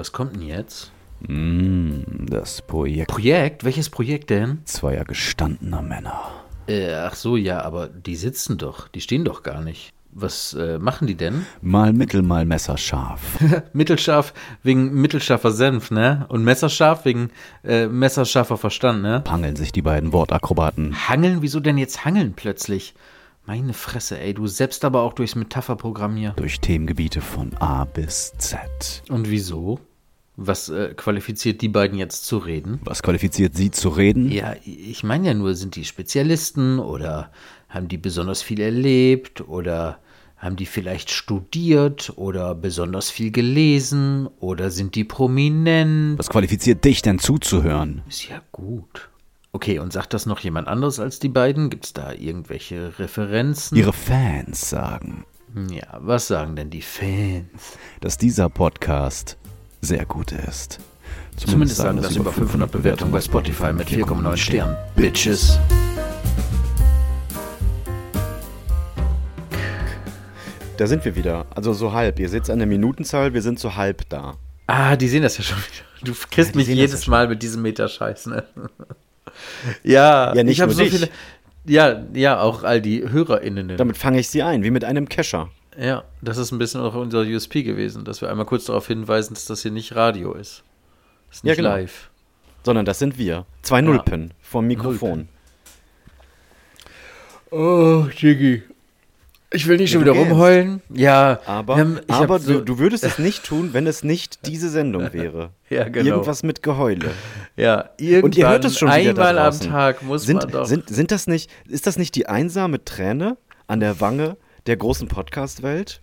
was kommt denn jetzt? Mm, das Projekt Projekt? Welches Projekt denn? zweier gestandener Männer. Äh, ach so, ja, aber die sitzen doch. Die stehen doch gar nicht. Was äh, machen die denn? Mal mittel, mal messerscharf. Mittelscharf wegen mittelscharfer Senf, ne? Und messerscharf wegen äh, messerscharfer Verstand, ne? Hangeln sich die beiden Wortakrobaten. Hangeln? Wieso denn jetzt hangeln plötzlich? Meine Fresse, ey, du selbst aber auch durchs Metapherprogramm hier. durch Themengebiete von A bis Z. Und wieso? Was äh, qualifiziert die beiden jetzt zu reden? Was qualifiziert Sie zu reden? Ja, ich meine ja nur, sind die Spezialisten oder haben die besonders viel erlebt oder haben die vielleicht studiert oder besonders viel gelesen oder sind die prominent? Was qualifiziert dich denn zuzuhören? Ist ja gut. Okay, und sagt das noch jemand anderes als die beiden? Gibt es da irgendwelche Referenzen? Ihre Fans sagen, ja, was sagen denn die Fans? dass dieser Podcast sehr gut ist. Zumindest sagen das über 500 Bewertungen bei Spotify mit 4,9 Sternen. Bitches. Da sind wir wieder. Also so halb. Ihr seht an der Minutenzahl, wir sind so halb da. Ah, die sehen das ja schon wieder. Du kriegst die mich das jedes ja. Mal mit diesem Meterscheiß, ne? ja, Ja, nicht ich habe nur so dich. viele. Ja, ja, auch all die HörerInnen. Damit fange ich sie ein, wie mit einem Kescher. Ja, das ist ein bisschen auch unser USP gewesen, dass wir einmal kurz darauf hinweisen, dass das hier nicht Radio ist. Das ist Ja, nicht genau. live. Sondern das sind wir. Zwei Nullpen vom Mikrofon. Oh, Jiggy. Ich will nicht schon wieder rumheulen. Ja, Aber, ähm, ich hab aber so, du, du würdest es nicht tun, wenn es nicht diese Sendung wäre. Ja, genau. Irgendwas mit Geheule. ja, irgendwann, Und ihr hört es schon wieder da einmal am. Tag muss Sind, man doch. sind, sind das nicht, ist das nicht die einsame Träne an der Wange der großen Podcast-Welt?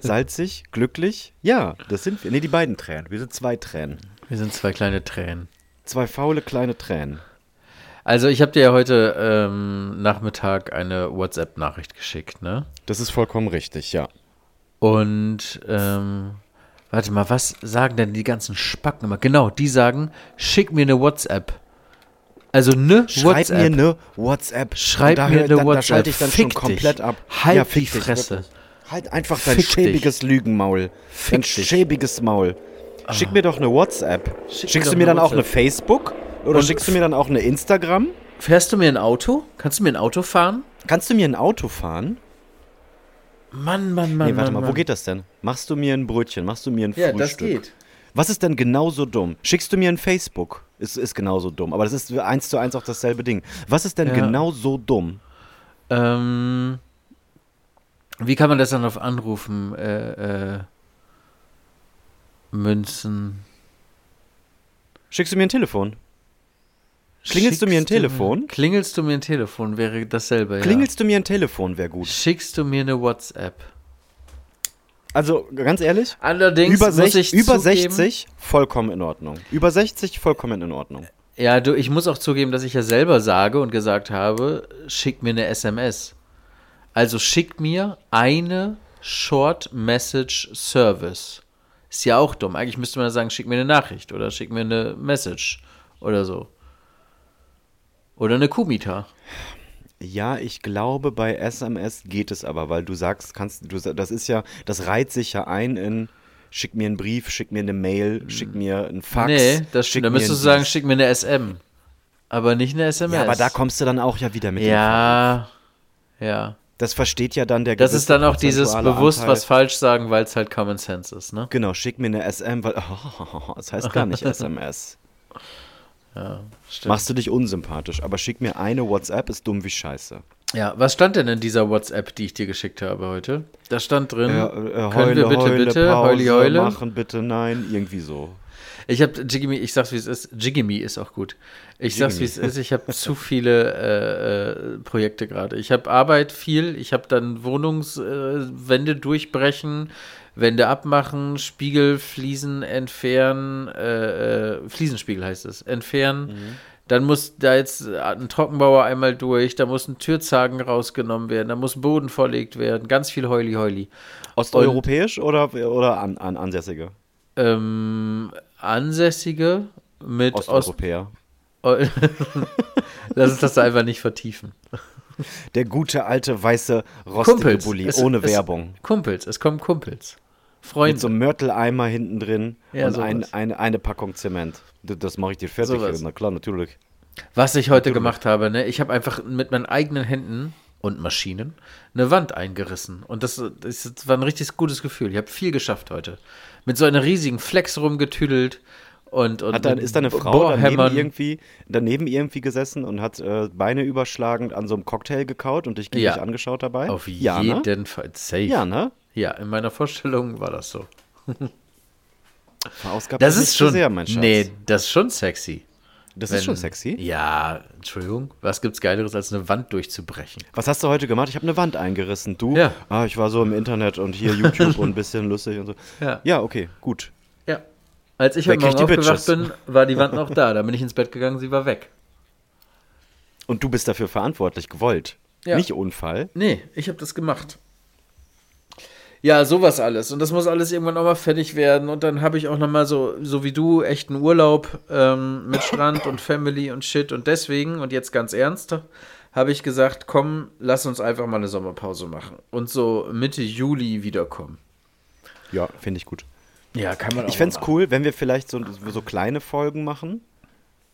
Salzig, glücklich? Ja, das sind wir. Nee, die beiden Tränen. Wir sind zwei Tränen. wir sind zwei kleine Tränen. Zwei faule kleine Tränen. Also ich habe dir ja heute ähm, Nachmittag eine WhatsApp-Nachricht geschickt, ne? Das ist vollkommen richtig, ja. Und ähm, warte mal, was sagen denn die ganzen Spacken immer? Genau, die sagen, schick mir eine WhatsApp. Also ne Schreib WhatsApp. mir eine WhatsApp. Schreib da mir hör- eine da, WhatsApp. schalte ich dann Fick schon komplett dich. ab. Halt fick die dich, Fresse. wirklich. Halt einfach dein Fick dich. schäbiges Lügenmaul. dein dich. Schäbiges Maul. Schick mir doch eine WhatsApp. Schick Schickst du mir eine dann auch eine WhatsApp. Facebook? Oder Und schickst du mir dann auch eine Instagram? Fährst du mir ein Auto? Kannst du mir ein Auto fahren? Kannst du mir ein Auto fahren? Mann, Mann, Mann. Nee, warte Mann, mal, wo Mann. geht das denn? Machst du mir ein Brötchen? Machst du mir ein Ja, Frühstück? das geht. Was ist denn genauso dumm? Schickst du mir ein Facebook? Ist, ist genauso dumm. Aber das ist eins zu eins auch dasselbe Ding. Was ist denn Ja. genau so dumm? Ähm, wie kann man das dann auf Anrufen äh, äh, münzen? Schickst du mir ein Telefon? Klingelst du mir ein Schickst Telefon? Klingelst du mir ein Telefon, wäre dasselbe, Klingelst du mir ein Telefon, wäre ja. gut. Schickst du mir eine WhatsApp? Also, ganz ehrlich, Allerdings über, muss sech, ich über zugeben, 60 vollkommen in Ordnung. Über 60 vollkommen in Ordnung. Ja, du, ich muss auch zugeben, dass ich ja selber sage und gesagt habe, schick mir eine SMS. Also schick mir eine Short Message Service. Ist ja auch dumm. Eigentlich müsste man sagen, schick mir eine Nachricht oder schick mir eine Message oder so. Oder eine Kumita. Ja, ich glaube, bei SMS geht es aber, weil du sagst, kannst du, das ist ja, das reiht sich ja ein in, schick mir einen Brief, schick mir eine Mail, schick mir einen Fax. nee, das schick stimmt. Da müsstest du sagen, schick mir eine SM. Aber nicht eine SMS. Ja, aber da kommst du dann auch ja wieder mit. Ja, ja. Das versteht ja dann der Das ist dann auch dieses bewusst Anteil. was falsch sagen, weil es halt Common Sense ist, ne? Genau, schick mir eine SM, weil, das heißt gar nicht SMS. Stimmt. Machst du dich unsympathisch, aber schick mir eine WhatsApp, ist dumm wie Scheiße. Ja, was stand denn in dieser WhatsApp, die ich dir geschickt habe heute? Da stand drin, Ja, äh, können heule, wir bitte, heule, bitte, Pause, heuli, heule? machen bitte, nein, irgendwie so. Ich habe Jiggimi, ich sag's wie es ist, Jiggimi ist auch gut. Ich sag's wie es ist, ich habe zu viele äh, äh, Projekte gerade. Ich habe Arbeit viel, ich habe dann Wohnungswände äh, durchbrechen, Wände abmachen, Spiegel, Fliesen entfernen, äh, äh, Fliesenspiegel heißt es, entfernen. Mhm. Dann muss da jetzt ein Trockenbauer einmal durch, da muss ein Türzagen rausgenommen werden, da muss Boden verlegt werden, ganz viel Heuli Heuli. Osteuropäisch oder, oder an, an Ansässige? Ähm, Ansässige mit Ost Osteuropäer. Lass uns das da einfach nicht vertiefen. Der gute alte weiße rostige Kumpels. Bulli Es- ohne es- Werbung. Kumpels, es kommen Kumpels. Freunde. Mit so einem Mörteleimer hinten drin Ja, und ein, sowas. eine, Packung Zement. Das mache ich dir fertig. Sowas. Na klar, natürlich. Was ich heute gemacht habe, ne? Ich habe einfach mit meinen eigenen Händen und Maschinen eine Wand eingerissen. Und das, das war ein richtig gutes Gefühl. Ich habe viel geschafft heute. Mit so einer riesigen Flex rumgetüdelt und, und Hat dann, ist deine Frau daneben irgendwie, daneben irgendwie gesessen und hat äh, Beine überschlagend an so einem Cocktail gekaut und dich Ja. angeschaut dabei? Auf ja, ne? jeden Fall. Safe. Ja, ne? Ja, in meiner Vorstellung war das so. Verausgabt Das ist schon. sehr, mein Schatz. nee, das ist schon sexy. das Wenn- ist schon sexy. Ja, Entschuldigung. Was gibt's Geileres, als eine Wand durchzubrechen? Was hast du heute gemacht? Ich habe eine Wand eingerissen. Du? Ja. Ah, ich war so im Internet und hier YouTube und ein bisschen lustig und so. Ja. Ja, okay, gut. Ja. Als ich heute Morgen aufgewacht bin, war die Wand noch da. Da bin ich ins Bett gegangen, sie war weg. Und du bist dafür verantwortlich, gewollt. Ja. Nicht Unfall. Nee, ich habe das gemacht. Ja, sowas alles. Und das muss alles irgendwann auch mal fertig werden. Und dann habe ich auch noch mal so, so wie du, echten Urlaub ähm, mit Strand und Family und Shit. Und deswegen, und jetzt ganz ernst, habe ich gesagt, komm, lass uns einfach mal eine Sommerpause machen. Und so Mitte Juli wiederkommen. Ja, finde ich gut. Ja, kann man auch Ich fände es cool, wenn wir vielleicht so, so kleine Folgen machen.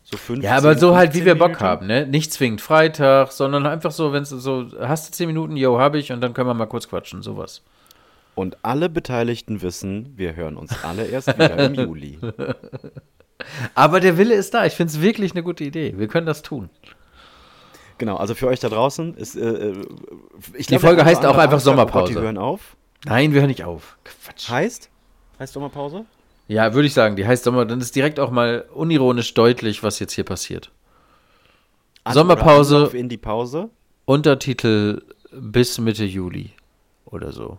So fünf. Ja, aber so halt, wie wir Bock haben, ne? Nicht zwingend Freitag, sondern einfach so, wenn es so, hast du zehn Minuten, yo, habe ich, und dann können wir mal kurz quatschen, sowas. Und alle Beteiligten wissen, wir hören uns alle erst wieder im Juli. Aber der Wille ist da. Ich finde es wirklich eine gute Idee. Wir können das tun. Genau, also für euch da draußen ist. Äh, äh, ich Die Folge heißt auch einfach Sommerpause. Oh die hören auf. Nein, wir hören nicht auf. Quatsch. Heißt? Heißt Sommerpause? Ja, würde ich sagen, die heißt Sommer, dann ist direkt auch mal unironisch deutlich, was jetzt hier passiert. An- Sommerpause. in die Pause. Untertitel bis Mitte Juli oder so.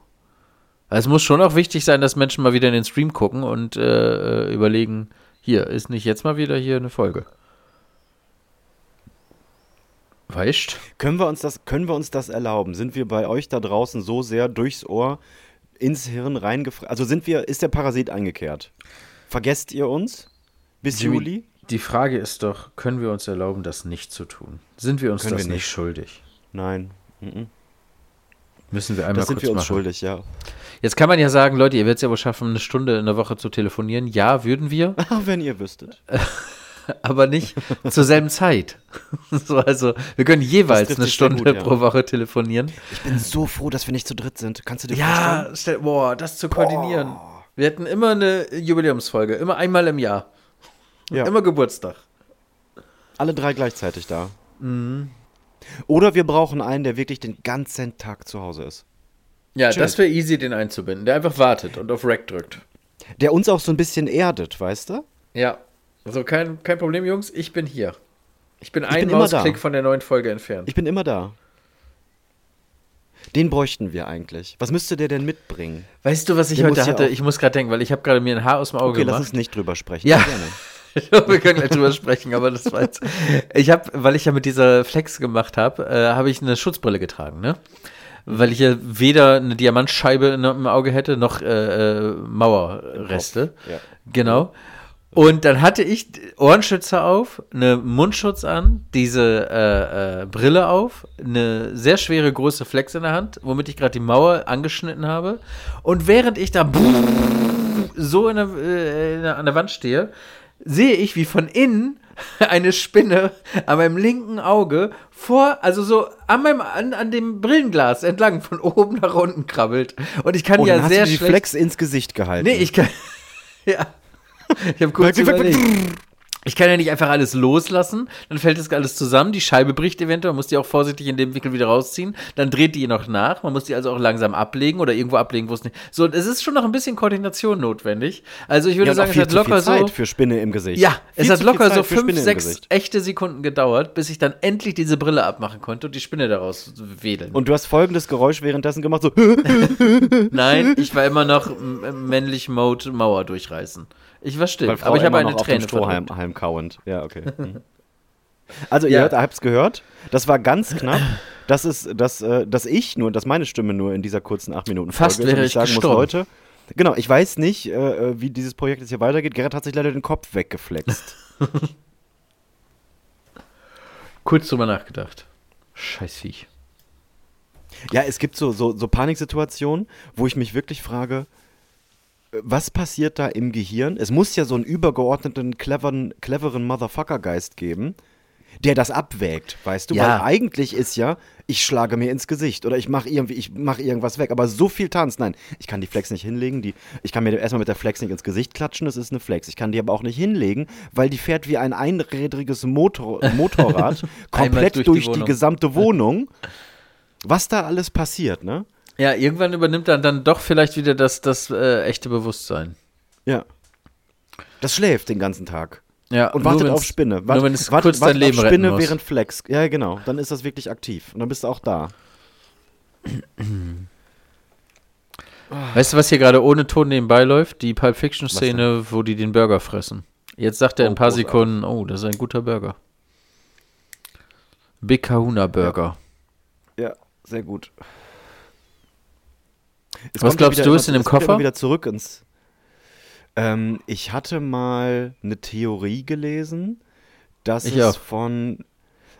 Also es muss schon auch wichtig sein, dass Menschen mal wieder in den Stream gucken und äh, äh, überlegen, hier, ist nicht jetzt mal wieder hier eine Folge. Weißt? Können wir, uns das, können wir uns das erlauben? Sind wir bei euch da draußen so sehr durchs Ohr ins Hirn reingefressen? Also sind wir, ist der Parasit eingekehrt? Vergesst ihr uns bis Jimmy, Juli? Die Frage ist doch, können wir uns erlauben, das nicht zu tun? Sind wir uns Können das wir nicht nicht. schuldig? Nein. Mhm. Müssen wir einmal Das sind kurz wir uns machen. schuldig, ja. Jetzt kann man ja sagen, Leute, ihr werdet es ja wohl schaffen, eine Stunde in der Woche zu telefonieren. Ja, würden wir, Ah, Wenn ihr wüsstet. aber nicht zur selben Zeit. so, also, wir können jeweils eine Stunde gut, ja. pro Woche telefonieren. Ich bin so froh, dass wir nicht zu dritt sind. Kannst du dir Ja, vorstellen? stell, boah, das zu koordinieren. Wir hätten immer eine Jubiläumsfolge, immer einmal im Jahr. Ja. Immer Geburtstag. Alle drei gleichzeitig da. Mhm. Oder wir brauchen einen, der wirklich den ganzen Tag zu Hause ist. Ja, Chillt. das wäre easy, den einzubinden. Der einfach wartet und auf Rack drückt. Der uns auch so ein bisschen erdet, weißt du? Ja. Also kein, kein Problem, Jungs, ich bin hier. Ich bin bin ein immer da. Mausklick von der neuen Folge entfernt. Ich bin immer da. Den bräuchten wir eigentlich. Was müsste der denn mitbringen? weißt du, was ich Der heute ja hatte? Ich muss gerade denken, weil ich habe gerade mir ein Haar aus dem Auge Okay, lass gemacht. uns nicht drüber sprechen. Ja. Gerne. wir können gleich drüber sprechen, aber das war jetzt. Ich habe, weil ich ja mit dieser Flex gemacht habe, äh, habe ich eine Schutzbrille getragen, ne? Weil ich ja weder eine Diamantscheibe in- im Auge hätte, noch äh, äh, Mauerreste. Ja. Genau. Und dann hatte ich Ohrenschützer auf, eine Mundschutz an, diese äh, äh, Brille auf, eine sehr schwere große Flex in der Hand, womit ich gerade die Mauer angeschnitten habe. Und während ich da so in der, äh, in der, an der Wand stehe, sehe ich, wie von innen eine Spinne an meinem linken Auge vor, also so an meinem, an, an dem Brillenglas entlang von oben nach unten krabbelt. Und ich kann Oh, ja dann hast sehr du die schlecht. Flex ins Gesicht gehalten. Nee, ich kann. ja. Ich habe kurz überlegt. Ich kann ja nicht einfach alles loslassen, dann fällt das alles zusammen, die Scheibe bricht eventuell, man muss die auch vorsichtig in dem Winkel wieder rausziehen, dann dreht die noch nach, man muss die also auch langsam ablegen oder irgendwo ablegen, wo es nicht. So, es ist schon noch ein bisschen Koordination notwendig. Also ich würde ja, sagen, es hat locker so. für Spinne im Gesicht. Ja, es Viel hat zu viel locker so fünf, sechs echte Sekunden gedauert, bis ich dann endlich diese Brille abmachen konnte und die Spinne daraus wedeln. Und du hast folgendes Geräusch währenddessen gemacht, so. Nein, ich war immer noch männlich Mode Mauer durchreißen. Ich war still, Weil Frau aber ich habe eine Träne Strohhalm verdrückt. Halm kauend. Ja, okay. Mhm. Also ihr Ja. hört, habt's gehört. Das war ganz knapp, dass es, dass, äh, dass ich nur, dass meine Stimme nur in dieser kurzen acht Minuten Fast Folge ist wäre ich ich sagen muss, gestorben. Leute. Genau, ich weiß nicht, äh, äh, wie dieses Projekt jetzt hier weitergeht. Gerrit hat sich leider den Kopf weggeflext. Kurz drüber nachgedacht. Scheiß Viech. ja, es gibt so, so, so Paniksituationen, wo ich mich wirklich frage, was passiert da im Gehirn? Es muss ja so einen übergeordneten, cleveren, cleveren Motherfucker-Geist geben, der das abwägt, weißt du? Ja. Weil eigentlich ist ja, ich schlage mir ins Gesicht oder ich mache irgendwie, ich mache irgendwas weg. Aber so viel Tanz, nein, ich kann die Flex nicht hinlegen. Die, ich kann mir erstmal mit der Flex nicht ins Gesicht klatschen, das ist eine Flex. Ich kann die aber auch nicht hinlegen, weil die fährt wie ein einrädriges Motor, Motorrad komplett durch durch, die die, gesamte Wohnung. Was da alles passiert, ne? Ja, irgendwann übernimmt dann, dann doch vielleicht wieder das, das äh, echte Bewusstsein. Ja. Das schläft den ganzen Tag. Ja, Und wartet auf Spinne. nur wenn es kurz dein Leben auf Spinne während Flex. Ja, genau. Dann ist das wirklich aktiv. Und dann bist du auch da. Weißt du, was hier gerade ohne Ton nebenbei läuft? Die Pulp Fiction Szene, wo die den Burger fressen. Jetzt sagt er in Oh, ein paar großartig. Sekunden, oh, das ist ein guter Burger. Big Kahuna Burger. Ja, sehr gut. Es Was glaubst ja du, ist in dem Koffer? wieder zurück ins. Ähm, ich hatte mal eine Theorie gelesen, dass Ich es auch. von.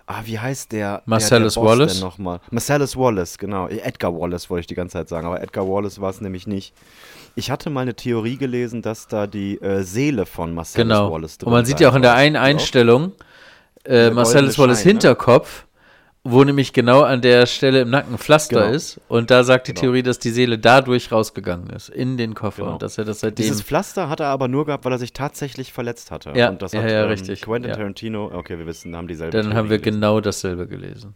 Ah, wie heißt der? Marcellus der, Wallace? Denn noch mal? Marcellus Wallace, genau. Edgar Wallace wollte ich die ganze Zeit sagen, aber Edgar Wallace war es nämlich nicht. Ich hatte mal eine Theorie gelesen, dass da die äh, Seele von Marcellus Genau. Wallace drin Und man sieht ja auch in der einen. Einstellung äh, Marcellus Wallace Schein, ne? Wo nämlich genau an der Stelle im Nacken Pflaster Genau. ist. Und da sagt die Genau. Theorie, dass die Seele dadurch rausgegangen ist, in den Koffer. Genau. Und dass er das seitdem. Dieses Pflaster hat er aber nur gehabt, weil er sich tatsächlich verletzt hatte. Ja, und das ja, hat ja, ähm, richtig. Quentin Ja. Tarantino, okay, wir wissen, haben dieselbe dann haben wir Theorie gelesen. genau dasselbe gelesen.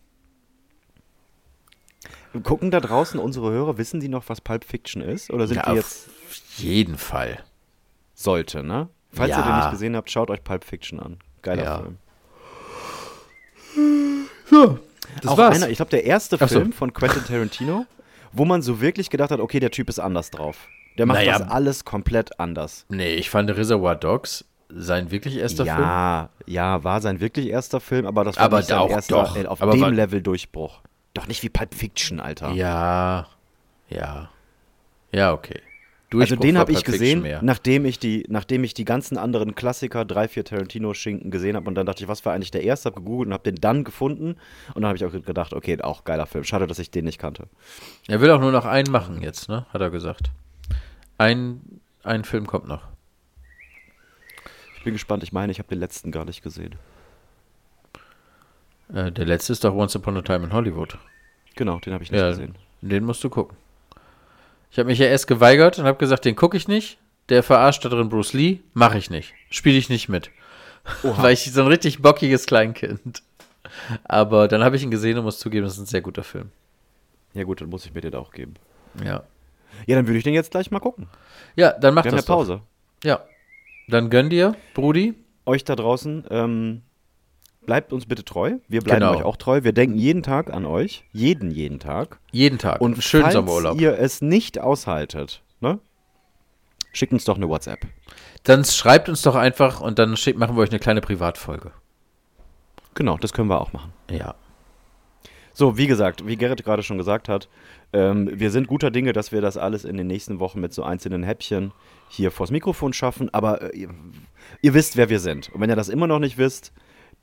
Gucken da draußen unsere Hörer, wissen die noch, was Pulp Fiction ist? Oder sind Ja, die auf jetzt jeden Fall. sollte, ne? Falls ihr Ja. den nicht gesehen habt, schaut euch Pulp Fiction an. Geiler Ja. Film. Das Auch war's. einer, ich glaube, der erste so. Film von Quentin Tarantino, wo man so wirklich gedacht hat, okay, der Typ ist anders drauf. Der macht Naja. das alles komplett anders. Nee, ich fand Reservoir Dogs sein wirklich erster Film. Ja, ja, war sein wirklich erster Film, aber das war Aber nicht sein auch erster doch. äh, auf Aber dem Level Durchbruch. Doch nicht wie Pulp Fiction, Alter. Ja, ja. Ja, okay. Also Durchbruch den war habe ich gesehen, mehr. nachdem ich, die, nachdem ich die ganzen anderen Klassiker, drei, vier Tarantino-Schinken gesehen habe und dann dachte ich, was war eigentlich der erste, habe gegoogelt und habe den dann gefunden und dann habe ich auch gedacht, okay, auch geiler Film. Schade, dass ich den nicht kannte. Er will auch nur noch einen machen jetzt, ne? Hat er gesagt. Ein, ein Film kommt noch. Ich bin gespannt, ich meine, ich habe den letzten gar nicht gesehen. Äh, der letzte ist doch Once Upon a Time in Hollywood. Genau, den habe ich nicht Ja, gesehen. den musst du gucken. Ich habe mich ja erst geweigert und habe gesagt, den gucke ich nicht. Der verarscht da drin Bruce Lee, mache ich nicht. Spiele ich nicht mit. Weil ich so ein richtig bockiges Kleinkind. Aber dann habe ich ihn gesehen und muss zugeben, das ist ein sehr guter Film. Ja gut, dann muss ich mir den auch geben. Ja. Ja, dann würde ich den jetzt gleich mal gucken. Ja, dann mach Wir haben ja das doch. Pause. Ja. Dann gönn dir, Brudi. Euch da draußen, ähm, bleibt uns bitte treu. Wir bleiben Genau. euch auch treu. Wir denken jeden Tag an euch. Jeden, jeden Tag. Jeden Tag. Und schönen falls Sommerurlaub. ihr es nicht aushaltet, ne? Schickt uns doch eine WhatsApp. Dann schreibt uns doch einfach und dann schick, machen wir euch eine kleine Privatfolge. Genau, das können wir auch machen. Ja. So, wie gesagt, wie Gerrit gerade schon gesagt hat, ähm, wir sind guter Dinge, dass wir das alles in den nächsten Wochen mit so einzelnen Häppchen hier vors Mikrofon schaffen. Aber äh, ihr, ihr wisst, wer wir sind. Und wenn ihr das immer noch nicht wisst,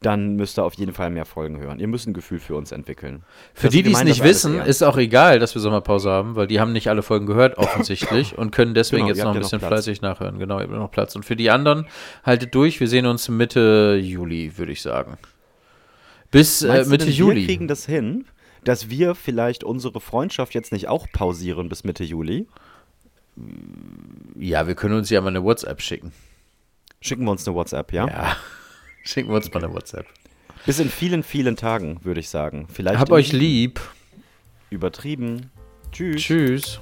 dann müsst ihr auf jeden Fall mehr Folgen hören. Ihr müsst ein Gefühl für uns entwickeln. Für Das die, die es nicht wissen, ist auch egal, dass wir Sommerpause haben, weil die haben nicht alle Folgen gehört, offensichtlich, und können deswegen Genau, jetzt noch ein noch bisschen Platz. fleißig nachhören. Genau, ihr habt noch Platz. Und für die anderen, haltet durch, wir sehen uns Mitte Juli, würde ich sagen. Bis äh, Mitte denn, Juli. Wir kriegen das hin, dass wir vielleicht unsere Freundschaft jetzt nicht auch pausieren bis Mitte Juli. Ja, wir können uns ja mal eine WhatsApp schicken. Schicken wir uns eine WhatsApp, ja? Ja. Schicken wir uns mal eine WhatsApp. Bis in vielen, vielen Tagen, würde ich sagen. Vielleicht Hab euch lieb. übertrieben. Tschüss. Tschüss.